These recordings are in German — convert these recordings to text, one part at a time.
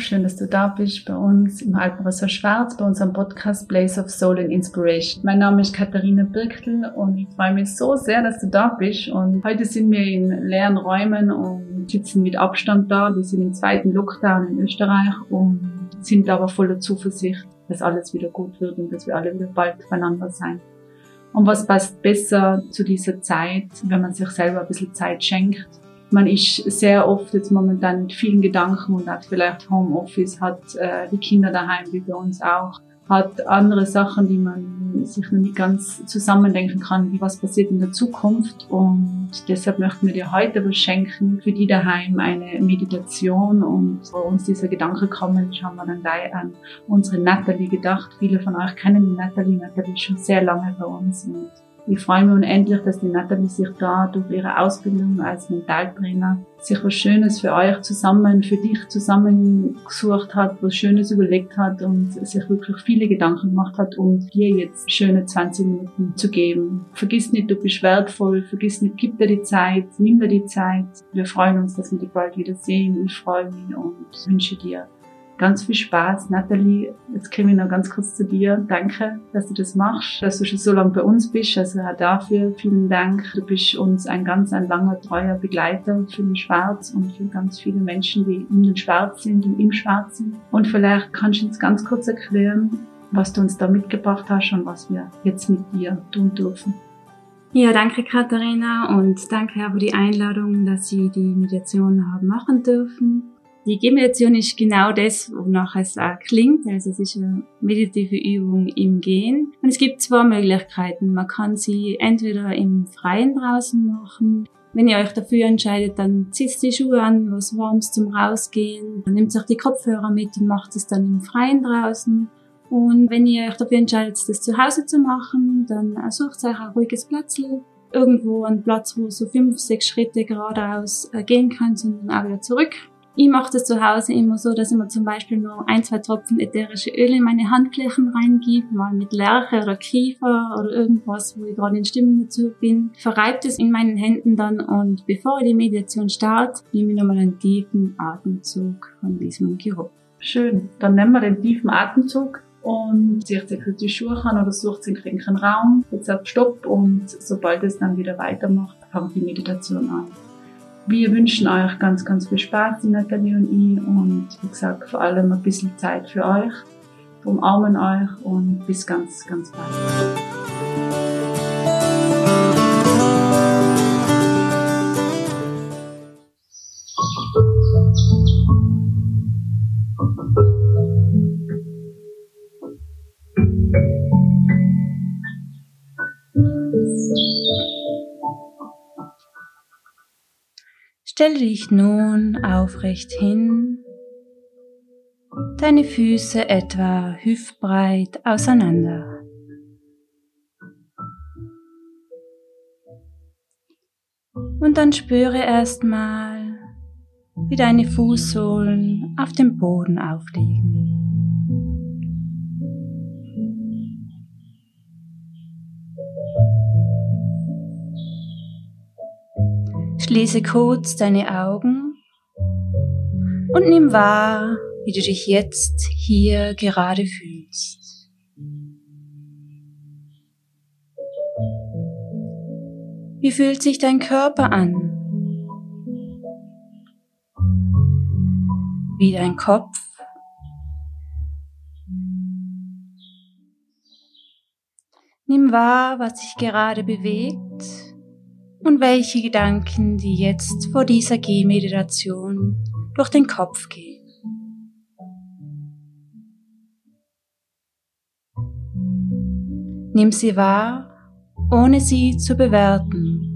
schön, dass du da bist bei uns im Alpenressort Schwarz, bei unserem Podcast Place of Soul and Inspiration. Mein Name ist Katharina Birkel und ich freue mich so sehr, dass du da bist. Und heute sind wir in leeren Räumen und sitzen mit Abstand da. Wir sind im zweiten Lockdown in Österreich und sind aber voller Zuversicht, dass alles wieder gut wird und dass wir alle wieder bald beieinander sein. Und was passt besser zu dieser Zeit, wenn man sich selber ein bisschen Zeit schenkt man ist sehr oft jetzt momentan mit vielen Gedanken und hat vielleicht Homeoffice, hat äh, die Kinder daheim wie bei uns auch, hat andere Sachen, die man sich noch nicht ganz zusammendenken kann, wie was passiert in der Zukunft. Und deshalb möchten wir dir heute was schenken für die daheim eine Meditation. Und wo uns dieser Gedanke kommen, haben wir dann gleich an unsere Natalie gedacht. Viele von euch kennen die Natalie. Natalie ist schon sehr lange bei uns und ich freue mich unendlich, dass die Nathalie sich da durch ihre Ausbildung als Mentaltrainer sich was Schönes für euch zusammen, für dich zusammengesucht hat, was Schönes überlegt hat und sich wirklich viele Gedanken gemacht hat, um dir jetzt schöne 20 Minuten zu geben. Vergiss nicht, du bist wertvoll, vergiss nicht, gib dir die Zeit, nimm dir die Zeit. Wir freuen uns, dass wir dich bald wieder sehen. Ich freue mich und wünsche dir ganz viel Spaß. Nathalie, jetzt komme ich noch ganz kurz zu dir. Danke, dass du das machst, dass du schon so lange bei uns bist. Also auch dafür vielen Dank. Du bist uns ein ganz, ein langer, treuer Begleiter für den Schwarz und für ganz viele Menschen, die in den Schwarz sind und im Schwarz sind. Und vielleicht kannst du uns ganz kurz erklären, was du uns da mitgebracht hast und was wir jetzt mit dir tun dürfen. Ja, danke Katharina und danke für die Einladung, dass Sie die Mediation haben machen dürfen. Die Gehmeditation ist genau das, wonach es auch klingt. Also es ist eine meditative Übung im Gehen. Und es gibt zwei Möglichkeiten. Man kann sie entweder im Freien draußen machen. Wenn ihr euch dafür entscheidet, dann zieht die Schuhe an, was warms zum Rausgehen. Dann nehmt euch die Kopfhörer mit und macht es dann im Freien draußen. Und wenn ihr euch dafür entscheidet, das zu Hause zu machen, dann sucht euch ein ruhiges Platzl. Irgendwo ein Platz, wo so fünf, sechs Schritte geradeaus äh, gehen könnt und dann auch wieder zurück. Ich mache das zu Hause immer so, dass ich mir zum Beispiel nur ein, zwei Tropfen ätherische Öle in meine Handflächen reingebe, mal mit Lerche oder Kiefer oder irgendwas, wo ich gerade in Stimmung dazu bin. Verreibe das in meinen Händen dann und bevor ich die Meditation starte, nehme ich nochmal einen tiefen Atemzug von diesem Geruch. Schön. Dann nehmen wir den tiefen Atemzug und zieht sich die Schuhe an oder sucht sich einen Raum, jetzt auf Stopp und sobald es dann wieder weitermacht, fangt die Meditation an. Wir wünschen euch ganz, ganz viel Spaß, Nathalie und ich. Und wie gesagt, vor allem ein bisschen Zeit für euch. Umarmen euch und bis ganz, ganz bald. Stelle dich nun aufrecht hin, deine Füße etwa hüftbreit auseinander. Und dann spüre erstmal, wie deine Fußsohlen auf dem Boden aufliegen. Schließe kurz deine Augen und nimm wahr, wie du dich jetzt hier gerade fühlst. Wie fühlt sich dein Körper an? Wie dein Kopf? Nimm wahr, was sich gerade bewegt und welche Gedanken die jetzt vor dieser Gehmeditation durch den Kopf gehen. Nimm sie wahr, ohne sie zu bewerten.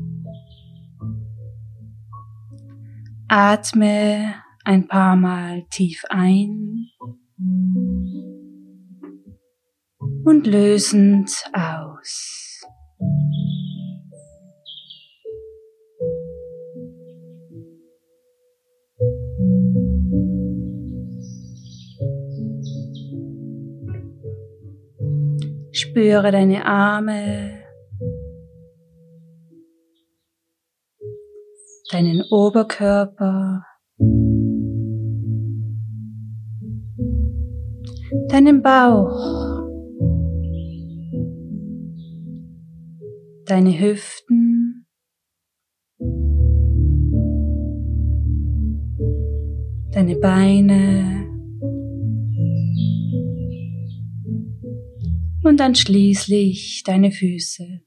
Atme ein paar Mal tief ein und lösend aus. Spüre deine Arme, deinen Oberkörper, deinen Bauch, deine Hüften, deine Beine und dann schließlich deine Füße.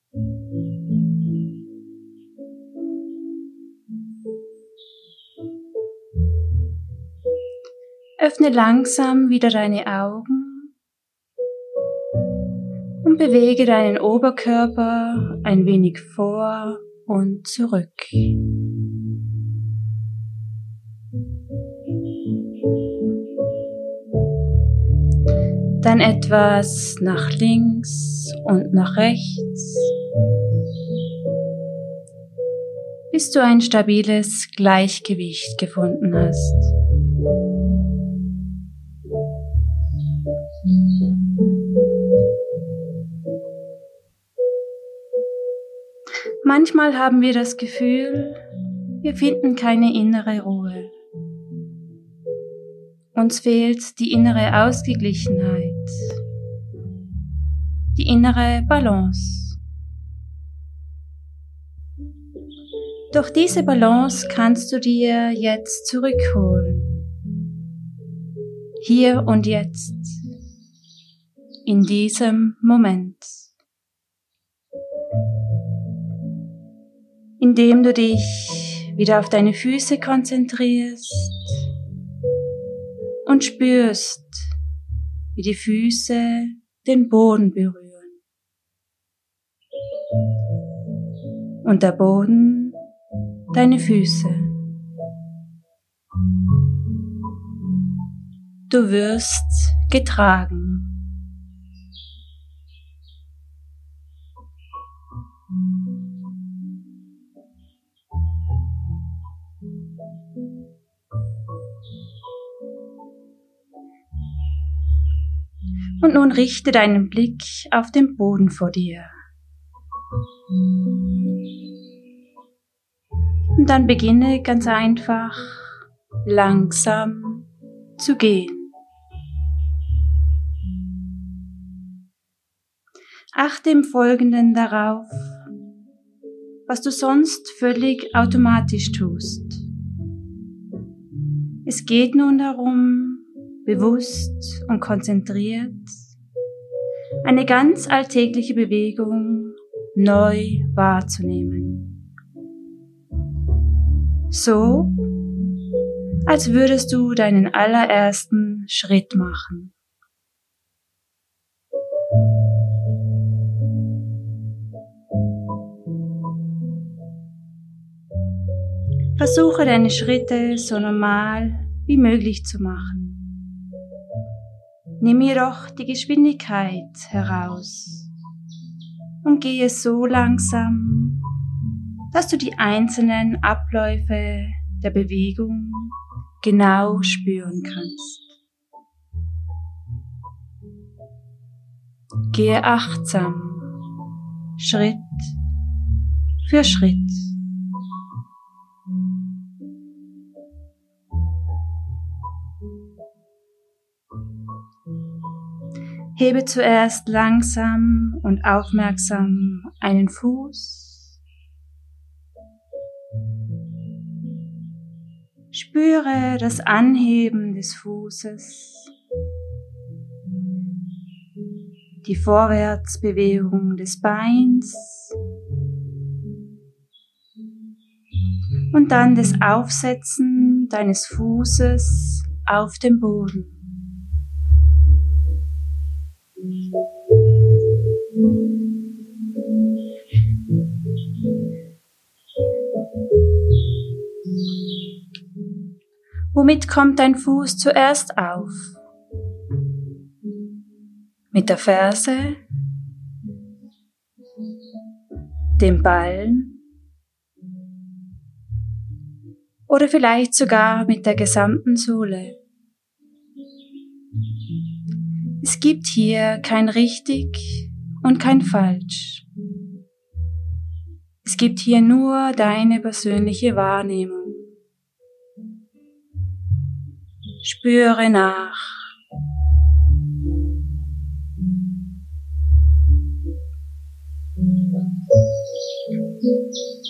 Öffne langsam wieder deine Augen und bewege deinen Oberkörper ein wenig vor und zurück. Dann etwas nach links und nach rechts, bis du ein stabiles Gleichgewicht gefunden hast. Manchmal haben wir das Gefühl, wir finden keine innere Ruhe. Uns fehlt die innere Ausgeglichenheit, die innere Balance. Doch diese Balance kannst du dir jetzt zurückholen. Hier und jetzt. In diesem Moment. indem du dich wieder auf deine Füße konzentrierst und spürst, wie die Füße den Boden berühren. Und der Boden deine Füße. Du wirst getragen. Und nun richte deinen Blick auf den Boden vor dir. Und dann beginne ganz einfach langsam zu gehen. Achte im Folgenden darauf, was du sonst völlig automatisch tust. Es geht nun darum, bewusst und konzentriert eine ganz alltägliche Bewegung neu wahrzunehmen. So, als würdest du deinen allerersten Schritt machen. Versuche deine Schritte so normal wie möglich zu machen. Nimm jedoch die Geschwindigkeit heraus und gehe so langsam, dass du die einzelnen Abläufe der Bewegung genau spüren kannst. Gehe achtsam, Schritt für Schritt. Hebe zuerst langsam und aufmerksam einen Fuß. Spüre das Anheben des Fußes, die Vorwärtsbewegung des Beins und dann das Aufsetzen deines Fußes auf dem Boden. Womit kommt dein Fuß zuerst auf? Mit der Ferse, dem Ballen oder vielleicht sogar mit der gesamten Sohle. Es gibt hier kein richtig und kein falsch. Es gibt hier nur deine persönliche Wahrnehmung. Spüre nach. Thank you.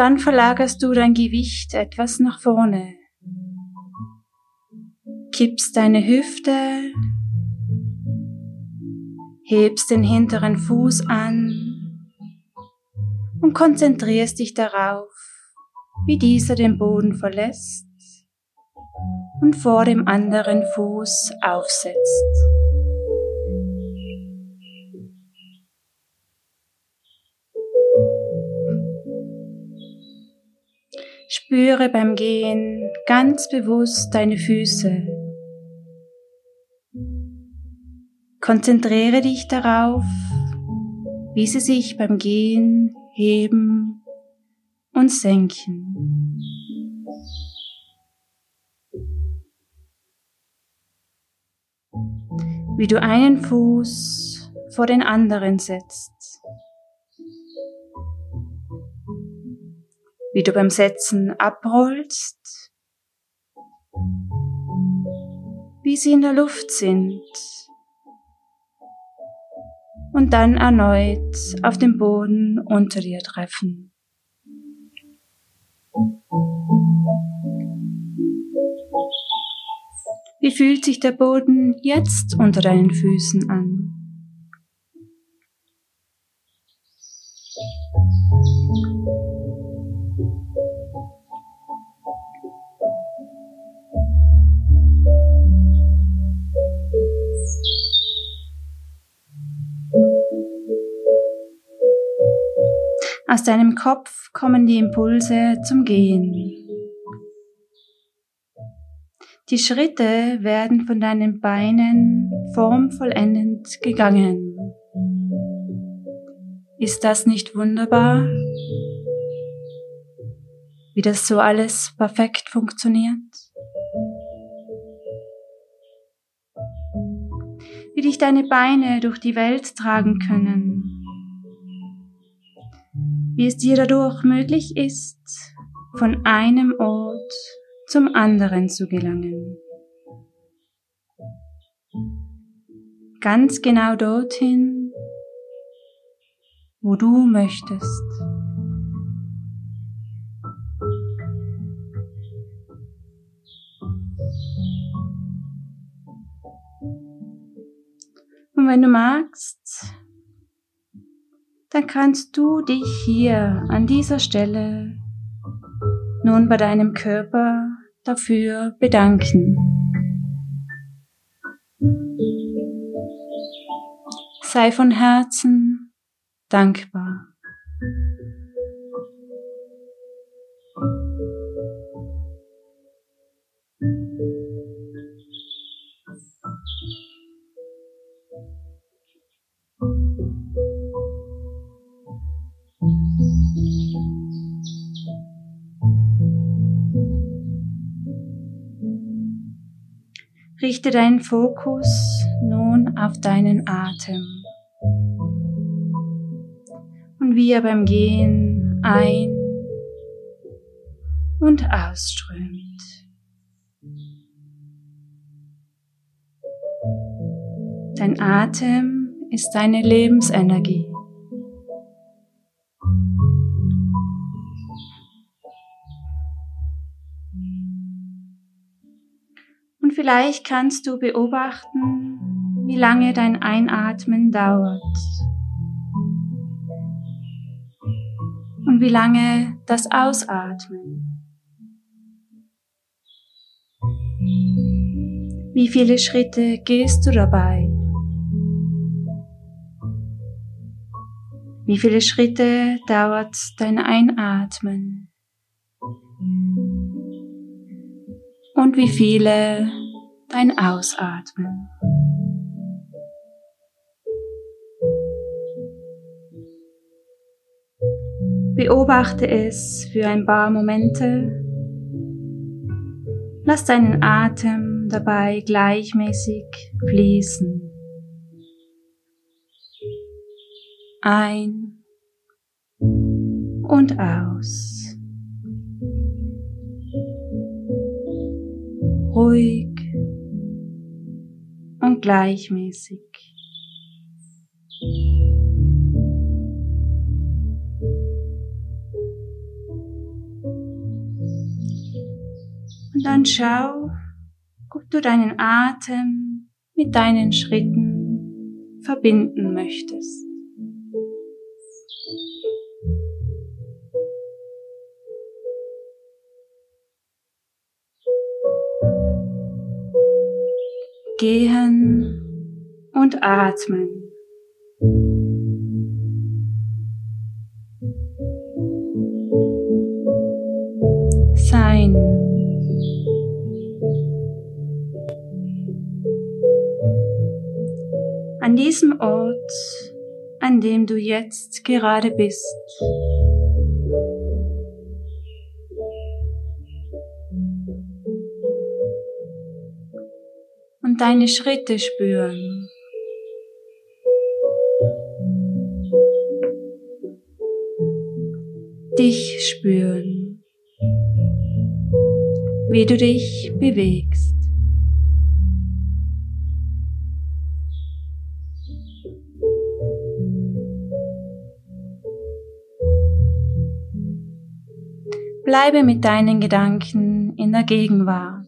Dann verlagerst du dein Gewicht etwas nach vorne. Kippst deine Hüfte, hebst den hinteren Fuß an und konzentrierst dich darauf, wie dieser den Boden verlässt und vor dem anderen Fuß aufsetzt. Spüre beim Gehen ganz bewusst deine Füße. Konzentriere dich darauf, wie sie sich beim Gehen heben und senken. Wie du einen Fuß vor den anderen setzt. Wie du beim Setzen abrollst, wie sie in der Luft sind und dann erneut auf dem Boden unter dir treffen. Wie fühlt sich der Boden jetzt unter deinen Füßen an? Aus deinem Kopf kommen die Impulse zum Gehen. Die Schritte werden von deinen Beinen formvollendend gegangen. Ist das nicht wunderbar? Wie das so alles perfekt funktioniert? Wie dich deine Beine durch die Welt tragen können wie es dir dadurch möglich ist, von einem Ort zum anderen zu gelangen. Ganz genau dorthin, wo du möchtest. Und wenn du magst, dann kannst du dich hier an dieser Stelle nun bei deinem Körper dafür bedanken. Sei von Herzen dankbar. Richte deinen Fokus nun auf deinen Atem und wie er beim Gehen ein- und ausströmt. Dein Atem ist deine Lebensenergie. Vielleicht kannst du beobachten, wie lange dein Einatmen dauert. Und wie lange das Ausatmen. Wie viele Schritte gehst du dabei? Wie viele Schritte dauert dein Einatmen? Und wie viele dein Ausatmen. Beobachte es für ein paar Momente. Lass deinen Atem dabei gleichmäßig fließen. ein und aus. Ruhig gleichmäßig. Und dann schau, ob du deinen Atem mit deinen Schritten verbinden möchtest. Gehen und atmen. Sein. An diesem Ort, an dem du jetzt gerade bist. Deine Schritte spüren. Dich spüren, wie du dich bewegst. Bleibe mit deinen Gedanken in der Gegenwart.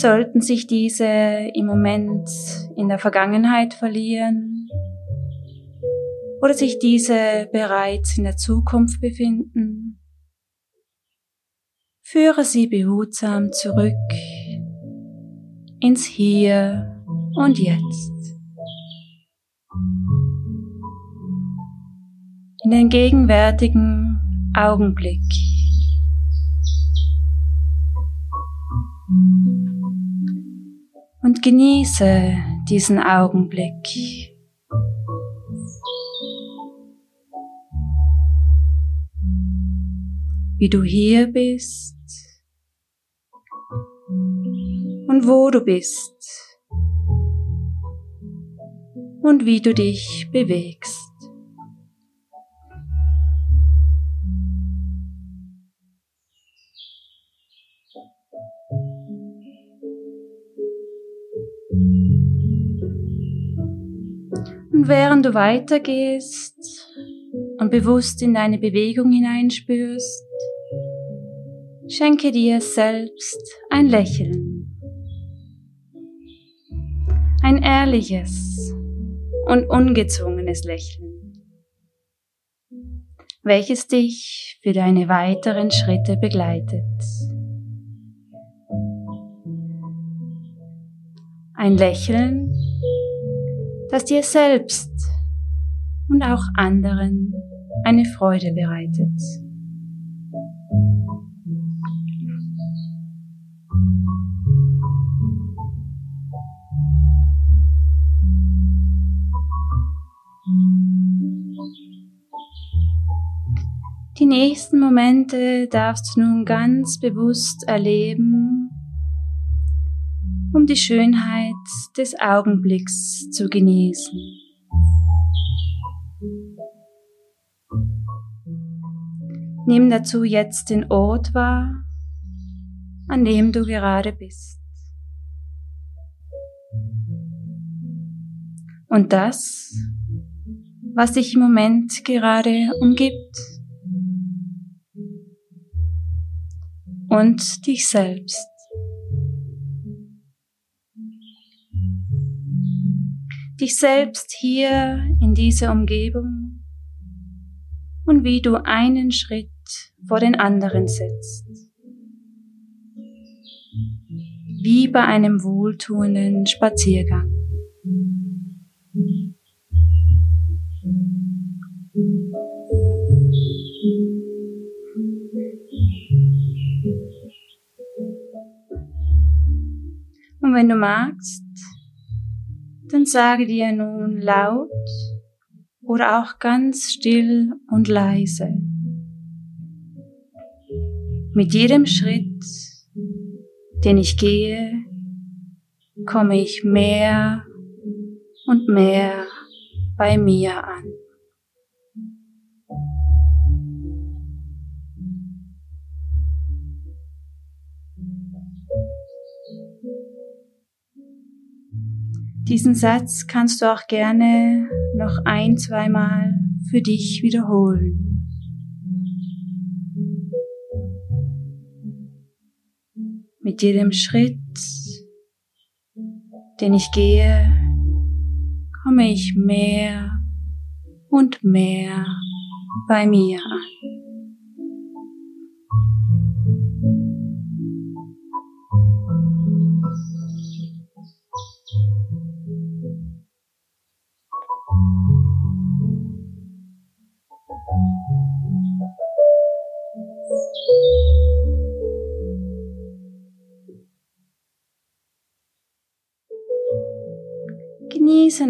Sollten sich diese im Moment in der Vergangenheit verlieren oder sich diese bereits in der Zukunft befinden, führe sie behutsam zurück ins Hier und Jetzt. In den gegenwärtigen Augenblick. Und genieße diesen Augenblick. Wie du hier bist und wo du bist und wie du dich bewegst. Und während du weitergehst und bewusst in deine Bewegung hineinspürst, schenke dir selbst ein Lächeln. Ein ehrliches und ungezwungenes Lächeln, welches dich für deine weiteren Schritte begleitet. Ein Lächeln, das dir selbst und auch anderen eine Freude bereitet. Die nächsten Momente darfst du nun ganz bewusst erleben um die Schönheit des Augenblicks zu genießen. Nimm dazu jetzt den Ort wahr, an dem du gerade bist. Und das, was dich im Moment gerade umgibt. Und dich selbst. Dich selbst hier in dieser Umgebung und wie du einen Schritt vor den anderen setzt. Wie bei einem wohltuenden Spaziergang. Und wenn du magst, dann sage dir nun laut oder auch ganz still und leise. Mit jedem Schritt, den ich gehe, komme ich mehr und mehr bei mir an. Diesen Satz kannst du auch gerne noch ein, zweimal für dich wiederholen. Mit jedem Schritt, den ich gehe, komme ich mehr und mehr bei mir an.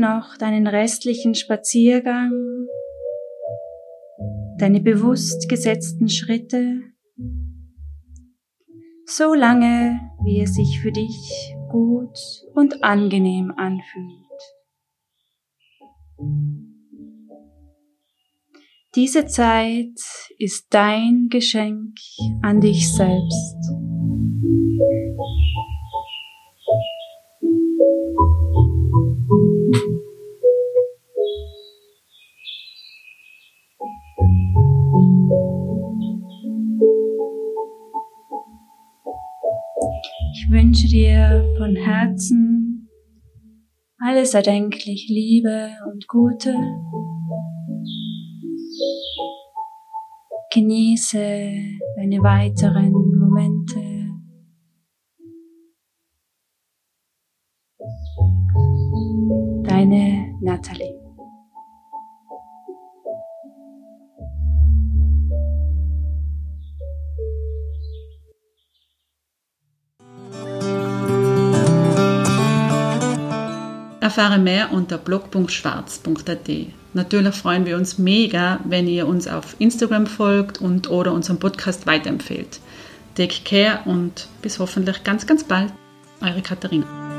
Noch deinen restlichen Spaziergang, deine bewusst gesetzten Schritte, so lange, wie es sich für dich gut und angenehm anfühlt. Diese Zeit ist dein Geschenk an dich selbst. Ich wünsche dir von Herzen alles erdenklich Liebe und Gute. Genieße deine weiteren Momente. Deine Natalie. Erfahre mehr unter blog.schwarz.at. Natürlich freuen wir uns mega, wenn ihr uns auf Instagram folgt und oder unseren Podcast weiterempfehlt. Take care und bis hoffentlich ganz, ganz bald. Eure Katharina.